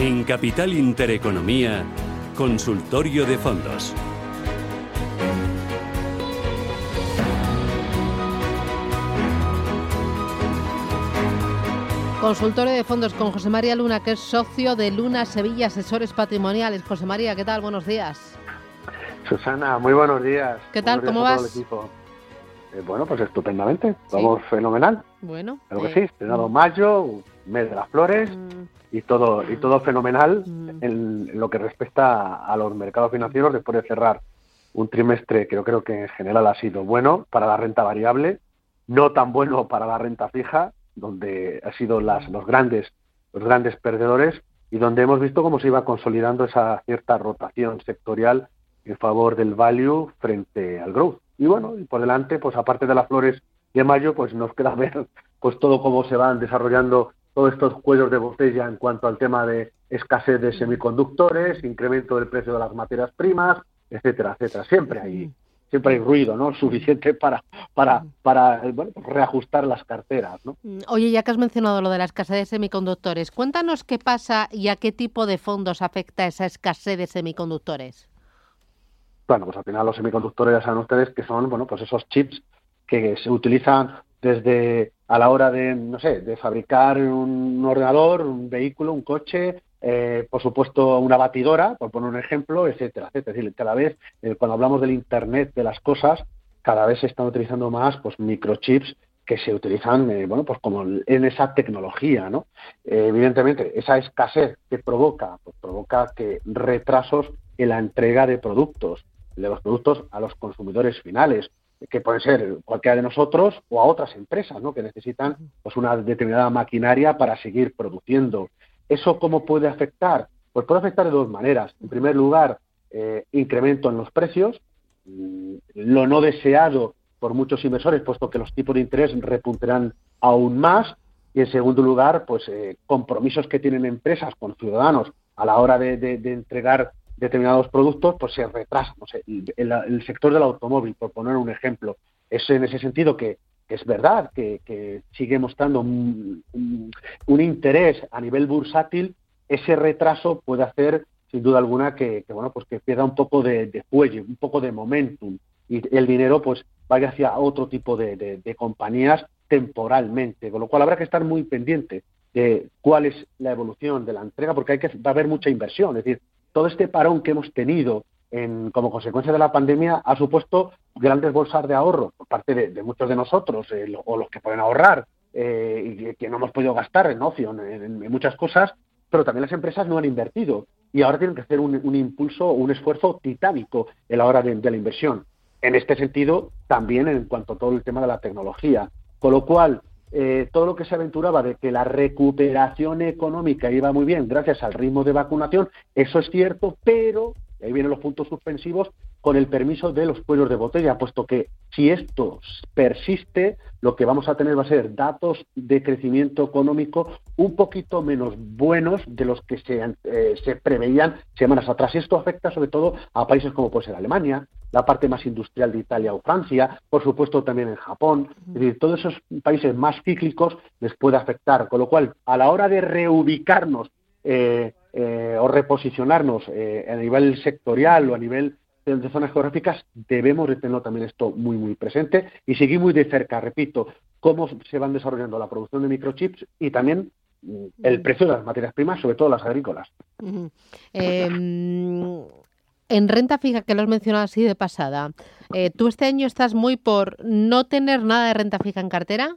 En Capital Intereconomía, Consultorio de Fondos. Consultorio de fondos con José María Luna, que es socio de Luna Sevilla Asesores Patrimoniales. José María, ¿qué tal? Buenos días. Susana, muy buenos días. ¿Qué tal? ¿Cómo vas? Eh, bueno, pues estupendamente. Vamos fenomenal. Bueno. Claro que sí. Estrenado mayo, mes de las flores. Mm y todo y todo fenomenal en lo que respecta a los mercados financieros después de cerrar un trimestre que yo creo que en general ha sido bueno para la renta variable, no tan bueno para la renta fija, donde ha sido las, los grandes los grandes perdedores y donde hemos visto cómo se iba consolidando esa cierta rotación sectorial en favor del value frente al growth. Y bueno, y por delante, pues aparte de las flores de mayo, pues nos queda ver pues todo cómo se van desarrollando todos estos cuellos de botella en cuanto al tema de escasez de semiconductores, incremento del precio de las materias primas, etcétera, etcétera. Siempre hay siempre hay ruido, ¿no? Suficiente para para para bueno, reajustar las carteras, ¿no? Oye, ya que has mencionado lo de la escasez de semiconductores, cuéntanos qué pasa y a qué tipo de fondos afecta esa escasez de semiconductores. Bueno, pues al final los semiconductores ya saben ustedes que son, bueno, pues esos chips que se utilizan desde a la hora de, no sé, de fabricar un ordenador, un vehículo, un coche, eh, por supuesto una batidora, por poner un ejemplo, etcétera, etcétera. Es decir, cada vez, eh, cuando hablamos del Internet de las cosas, cada vez se están utilizando más pues microchips que se utilizan, eh, bueno, pues como en esa tecnología, ¿no? evidentemente, esa escasez que provoca, pues provoca que retrasos en la entrega de productos, de los productos a los consumidores finales, que pueden ser cualquiera de nosotros o a otras empresas ¿no? que necesitan pues, una determinada maquinaria para seguir produciendo. ¿Eso cómo puede afectar? Pues puede afectar de dos maneras. En primer lugar, eh, incremento en los precios, mm, lo no deseado por muchos inversores, puesto que los tipos de interés repuntarán aún más. Y en segundo lugar, pues eh, compromisos que tienen empresas con ciudadanos a la hora de, de entregar determinados productos, pues se retrasan. Sé, el, sector del automóvil, por poner un ejemplo, es en ese sentido que, es verdad que, sigue mostrando un, interés a nivel bursátil, ese retraso puede hacer sin duda alguna que, bueno pues que pierda un poco de, de, fuelle, un poco de momentum. Y el dinero pues vaya hacia otro tipo de, de, compañías temporalmente, con lo cual habrá que estar muy pendiente de cuál es la evolución de la entrega, porque hay que va a haber mucha inversión, es decir, todo este parón que hemos tenido en, como consecuencia de la pandemia ha supuesto grandes bolsas de ahorro por parte de, muchos de nosotros, o los que pueden ahorrar eh, y que no hemos podido gastar en ocio, en, muchas cosas, pero también las empresas no han invertido y ahora tienen que hacer un, un impulso, un esfuerzo titánico en la hora de, de la inversión. En este sentido, también en cuanto a todo el tema de la tecnología. Con lo cual, eh, todo lo que se aventuraba de que la recuperación económica iba muy bien gracias al ritmo de vacunación, eso es cierto, pero, ahí vienen los puntos suspensivos, con el permiso de los cuellos de botella, puesto que si esto persiste, lo que vamos a tener va a ser datos de crecimiento económico un poquito menos buenos de los que se, eh, se preveían semanas atrás. Y esto afecta sobre todo a países como puede ser Alemania, la parte más industrial de Italia o Francia, por supuesto también en Japón. Es decir, todos esos países más cíclicos les puede afectar. Con lo cual, a la hora de reubicarnos eh, eh, o reposicionarnos a nivel sectorial o a nivel de zonas geográficas, debemos de tenerlo también esto muy, muy presente y seguir muy de cerca, repito, cómo se van desarrollando la producción de microchips y también mm, el precio de las materias primas, sobre todo las agrícolas. Em, en renta fija, que lo has mencionado así de pasada, eh, ¿tú este año estás muy por no tener nada de renta fija en cartera?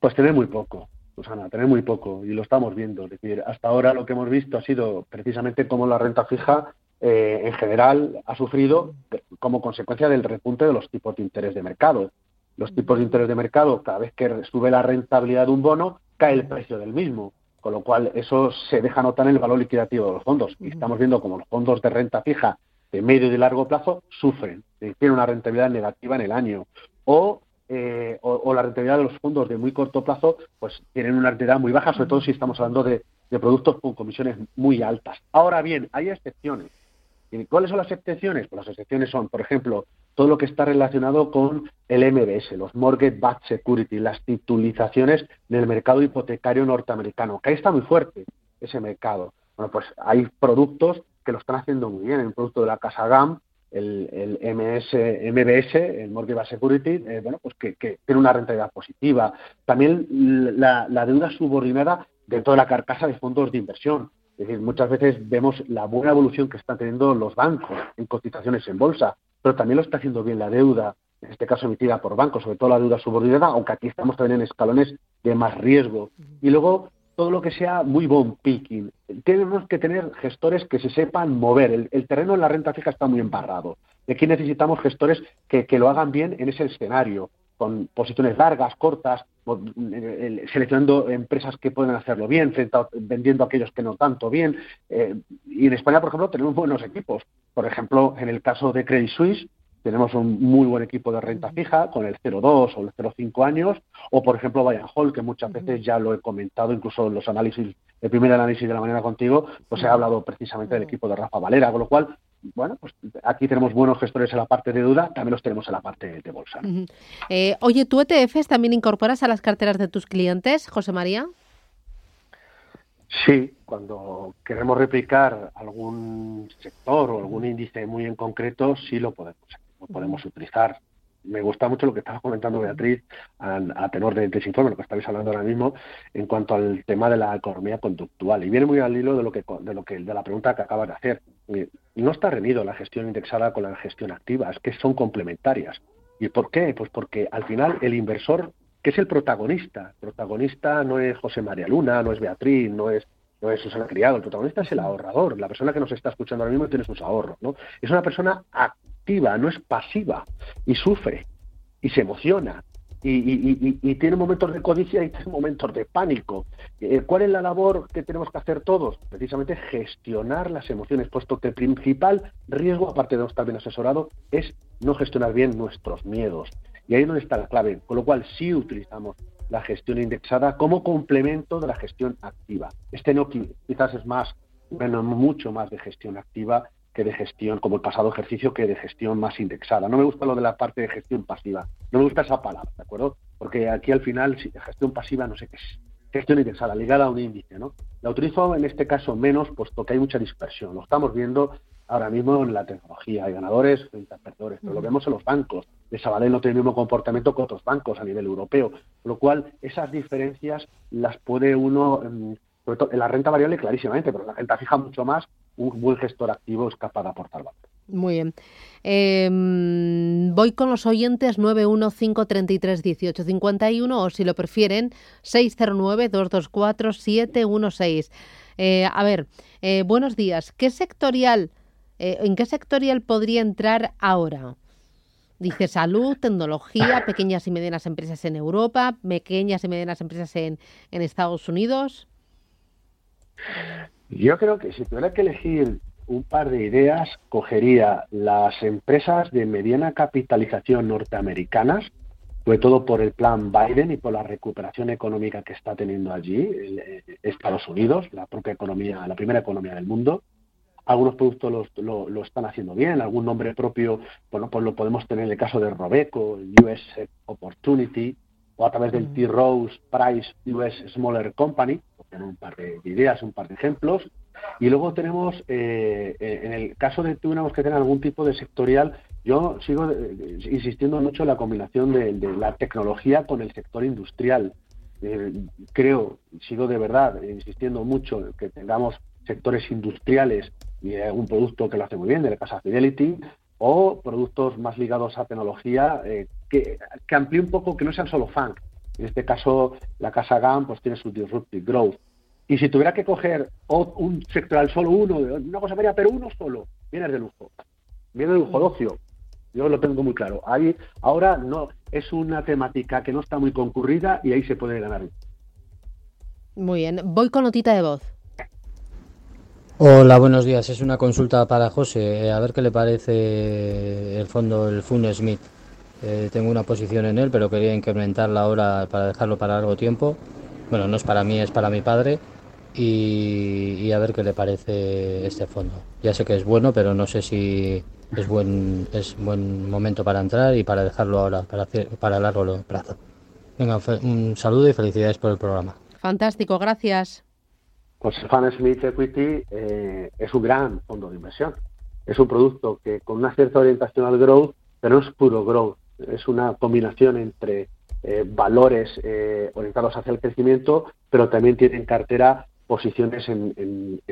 Pues tener muy poco, Susana, tener muy poco, y lo estamos viendo. Es decir, hasta ahora lo que hemos visto ha sido precisamente cómo la renta fija eh, en general ha sufrido como consecuencia del repunte de los tipos de interés de mercado. Los tipos de interés de mercado, cada vez que sube la rentabilidad de un bono, cae el precio del mismo, con lo cual eso se deja notar en el valor liquidativo de los fondos. Y estamos viendo como los fondos de renta fija de medio y de largo plazo sufren, tienen una rentabilidad negativa en el año. O eh, o, la rentabilidad de los fondos de muy corto plazo, pues tienen una rentabilidad muy baja, sobre todo si estamos hablando de, productos con comisiones muy altas. Ahora bien, hay excepciones. ¿Cuáles son las excepciones? Pues las excepciones son, por ejemplo, todo lo que está relacionado con el MBS, los Mortgage Backed Security, las titulizaciones del mercado hipotecario norteamericano, que ahí está muy fuerte ese mercado. Bueno, pues hay productos que lo están haciendo muy bien. Un producto de la casa GAM, el, el MS, MBS, el Mortgage Security, eh, bueno, pues que, tiene una rentabilidad positiva. También la, la deuda subordinada dentro de la carcasa de fondos de inversión. Es decir, muchas veces vemos la buena evolución que están teniendo los bancos en cotizaciones en bolsa, pero también lo está haciendo bien la deuda, en este caso emitida por bancos, sobre todo la deuda subordinada, aunque aquí estamos también en escalones de más riesgo. Y luego todo lo que sea muy bond picking. Tenemos que tener gestores que se sepan mover. El, terreno en la renta fija está muy embarrado. Y aquí necesitamos gestores que, lo hagan bien en ese escenario con posiciones largas, cortas, seleccionando empresas que pueden hacerlo bien, vendiendo a aquellos que no tanto bien. Eh, y en España, por ejemplo, tenemos buenos equipos. Por ejemplo, en el caso de Credit Suisse, tenemos un muy buen equipo de renta fija con el 0,2 o el 0,5 años, o por ejemplo Bayern Hall, que muchas veces ya lo he comentado, incluso en los análisis, el primer análisis de la mañana contigo, pues he hablado precisamente del equipo de Rafa Valera, con lo cual bueno, pues aquí tenemos buenos gestores en la parte de deuda, también los tenemos en la parte de bolsa. Eh, oye, ¿tú ETFs también incorporas a las carteras de tus clientes, José María? Sí, cuando queremos replicar algún sector o algún índice muy en concreto, sí lo podemos, lo podemos utilizar me gusta mucho lo que estaba comentando Beatriz a, tenor de, informe, lo que estáis hablando ahora mismo, en cuanto al tema de la economía conductual. Y viene muy al hilo de lo que de lo que de la pregunta que acabas de hacer. No está reñido la gestión indexada con la gestión activa, es que son complementarias. ¿Y por qué? Pues porque al final el inversor, que es el protagonista, el protagonista no es José María Luna, no es Beatriz, no es no es Susana Criado, el protagonista es el ahorrador, la persona que nos está escuchando ahora mismo tiene sus ahorros, ¿no? Es una persona no es pasiva y sufre y se emociona y, tiene momentos de codicia y tiene momentos de pánico. Eh, ¿Cuál es la labor que tenemos que hacer todos? Precisamente gestionar las emociones, puesto que el principal riesgo, aparte de no estar bien asesorado, es no gestionar bien nuestros miedos. Y ahí es donde está la clave. Con lo cual sí utilizamos la gestión indexada como complemento de la gestión activa. Este no quizás es más, bueno, mucho más de gestión activa que de gestión, como el pasado ejercicio, que de gestión más indexada. No me gusta lo de la parte de gestión pasiva. No me gusta esa palabra, ¿de acuerdo? Porque aquí al final, si gestión pasiva, no sé qué es. Gestión indexada, ligada a un índice, ¿no? La utilizo en este caso menos, puesto que hay mucha dispersión. Lo estamos viendo ahora mismo en la tecnología. Hay ganadores frente a perdedores, pero lo vemos en los bancos. De Sabadell no tiene el mismo comportamiento que otros bancos a nivel europeo. Con lo cual, esas diferencias las puede uno, mm, sobre todo en la renta variable clarísimamente, pero en la renta fija mucho más, un buen gestor activo es capaz de aportar valor. Muy bien. Em, voy con los oyentes 915331851 o si lo prefieren 609224716. Eh, a ver, eh, buenos días. ¿Qué sectorial, eh, ¿En qué sectorial podría entrar ahora? Dice salud, tecnología, pequeñas y medianas empresas en Europa, pequeñas y medianas empresas en, en Estados Unidos. Yo creo que si tuviera que elegir un par de ideas, cogería las empresas de mediana capitalización norteamericanas, sobre todo por el plan Biden y por la recuperación económica que está teniendo allí eh, Estados Unidos, la propia economía, la primera economía del mundo. Algunos productos lo, lo, están haciendo bien, algún nombre propio, bueno, pues lo podemos tener en el caso de Robeco, US Opportunity, o a través del T. Rose Price US Smaller Company, un par de ideas, un par de ejemplos. Y luego tenemos, eh, eh, en el caso de que tuviéramos que tener algún tipo de sectorial, yo sigo eh, insistiendo mucho en la combinación de, la tecnología con el sector industrial. creo, sigo de verdad insistiendo mucho en que tengamos sectores industriales y un producto que lo hace muy bien, de la casa Fidelity, o productos más ligados a tecnología que, que amplíe un poco, que no sean solo funk, en este caso, la casa GAM pues, tiene su disruptive growth. Y si tuviera que coger un sectoral solo uno, una cosa varia, pero uno solo, viene de lujo. Viene de lujo de ocio. Yo lo tengo muy claro. Ahí, ahora no es una temática que no está muy concurrida y ahí se puede ganar. Muy bien. Voy con notita de voz. Hola, buenos días. Es una consulta para José. Eh, a ver qué le parece el fondo, el Fun Smith. Eh, tengo una posición en él, pero quería incrementarla ahora para dejarlo para largo tiempo. Bueno, no es para mí, es para mi padre. Y, a ver qué le parece este fondo. Ya sé que es bueno, pero no sé si es buen es buen momento para entrar y para dejarlo ahora para para largo plazo. Venga, un saludo y felicidades por el programa. Fantástico, gracias. Pues el Fan Smith Equity eh, es un gran fondo de inversión. Es un producto que con una cierta orientación al growth, pero no es puro growth, es una combinación entre eh, valores eh, orientados hacia el crecimiento, pero también tiene en cartera posiciones en,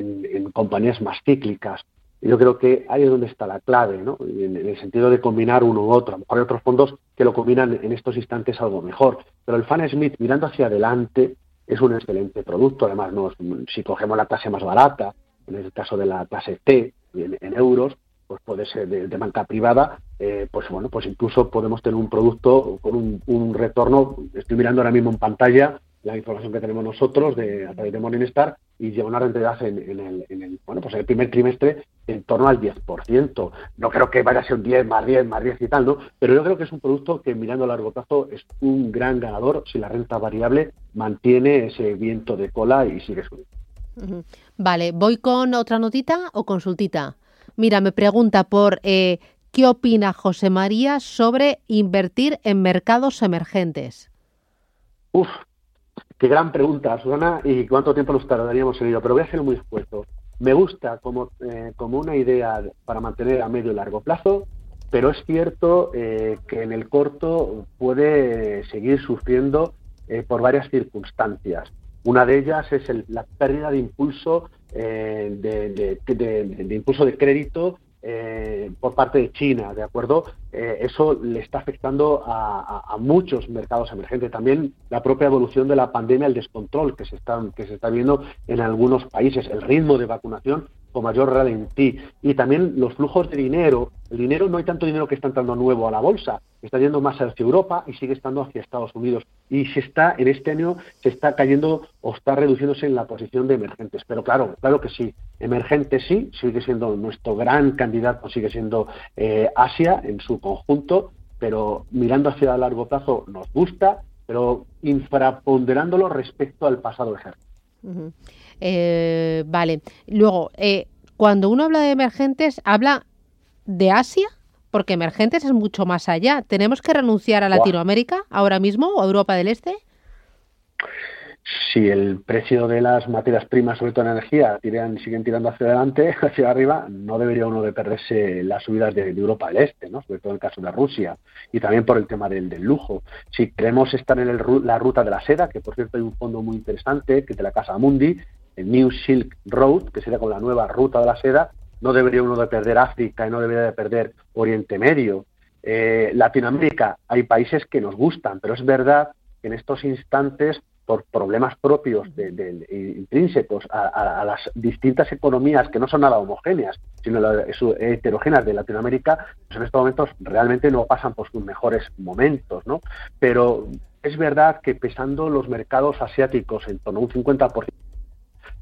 compañías más cíclicas. yo creo que ahí es donde está la clave, ¿no? en, el sentido de combinar uno u otro. A lo mejor hay otros fondos que lo combinan en estos instantes algo mejor, pero el Fan Smith mirando hacia adelante es un excelente producto. Además, no, si cogemos la clase más barata, en el caso de la clase T, en, euros, pues puede ser de, banca privada, eh, pues bueno, pues incluso podemos tener un producto con un, un, retorno, estoy mirando ahora mismo en pantalla la información que tenemos nosotros de, a través de Morningstar y lleva una rentabilidad en, el, en, el, bueno, pues en el primer trimestre en torno al 10%. No creo que vaya a ser un 10 más 10 más 10 y tal, ¿no? Pero yo creo que es un producto que mirando a largo plazo es un gran ganador si la renta variable mantiene ese viento de cola y sigue subiendo. Vale, ¿voy con otra notita o consultita? Mira, me pregunta por eh, qué opina José María sobre invertir en mercados emergentes. Uf, Qué gran pregunta, Susana, y cuánto tiempo nos tardaríamos en ello, pero voy a ser muy expuesto. Me gusta como, eh, como una idea para mantener a medio y largo plazo, pero es cierto eh, que en el corto puede seguir sufriendo eh, por varias circunstancias. Una de ellas es la pérdida de impulso de, impulso de crédito eh, por parte de China, ¿de acuerdo? Eh, eso le está afectando a, muchos mercados emergentes. También la propia evolución de la pandemia, el descontrol que se está, que se está viendo en algunos países, el ritmo de vacunación con mayor ralentí y también los flujos de dinero. El dinero no hay tanto dinero que está entrando nuevo a la bolsa, está yendo más hacia Europa y sigue estando hacia Estados Unidos. Y se está, en este año, se está cayendo o está reduciéndose en la posición de emergentes. Pero claro, claro que sí. Emergentes sí, sigue siendo nuestro gran candidato, sigue siendo eh, Asia en su conjunto, pero mirando hacia largo plazo nos gusta, pero infraponderándolo respecto al pasado ejército. Eh, vale. Luego, eh, cuando uno habla de emergentes, ¿habla de Asia? Porque emergentes es mucho más allá. ¿Tenemos que renunciar a Latinoamérica ahora mismo o a Europa del Este? si el precio de las materias primas, sobre todo en energía, tiran, siguen tirando hacia adelante, hacia arriba, no debería uno de perderse las subidas de, Europa del Este, ¿no? sobre todo en el caso de Rusia, y también por el tema del, lujo. Si queremos estar en la ruta de la seda, que por cierto hay un fondo muy interesante, que es de la Casa Mundi, el New Silk Road, que sería con la nueva ruta de la seda, no debería uno de perder África y no debería de perder Oriente Medio. Eh, Latinoamérica, hay países que nos gustan, pero es verdad que en estos instantes por problemas propios de, intrínsecos a, las distintas economías que no son nada homogéneas, sino heterogéneas de Latinoamérica, pues en estos momentos realmente no pasan por sus mejores momentos, ¿no? Pero es verdad que pesando los mercados asiáticos en torno a un 50%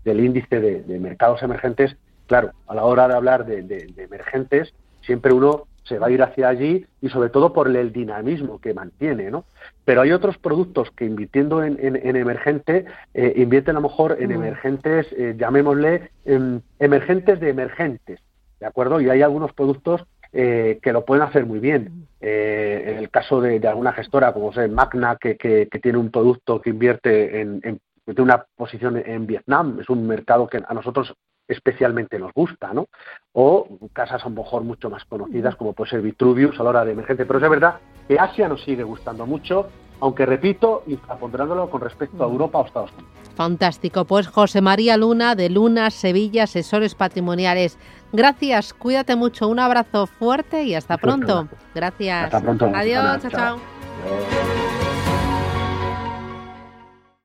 del índice de, mercados emergentes, claro, a la hora de hablar de emergentes, siempre uno se va a ir hacia allí y sobre todo por el dinamismo que mantiene, ¿no? Pero hay otros productos que invirtiendo en, en, emergente eh, invierten a lo mejor en mm. emergentes, eh, llamémosle em, emergentes de emergentes, ¿de acuerdo? Y hay algunos productos eh, que lo pueden hacer muy bien. Mm. en el caso de, alguna gestora como sea Magna, que, que, tiene un producto que invierte en, en tiene una posición en Vietnam, es un mercado que a nosotros especialmente nos gusta, ¿no? O casas a lo mejor mucho más conocidas como puede ser Vitruvius a la hora de emergencia. Pero es verdad que Asia nos sigue gustando mucho, aunque repito, infraponderándolo con respecto a Europa o Estados Unidos. Fantástico. Pues José María Luna de Luna Sevilla, asesores patrimoniales. Gracias, cuídate mucho, un abrazo fuerte y hasta pronto. Gracias. Hasta pronto. Adiós, chao. chao.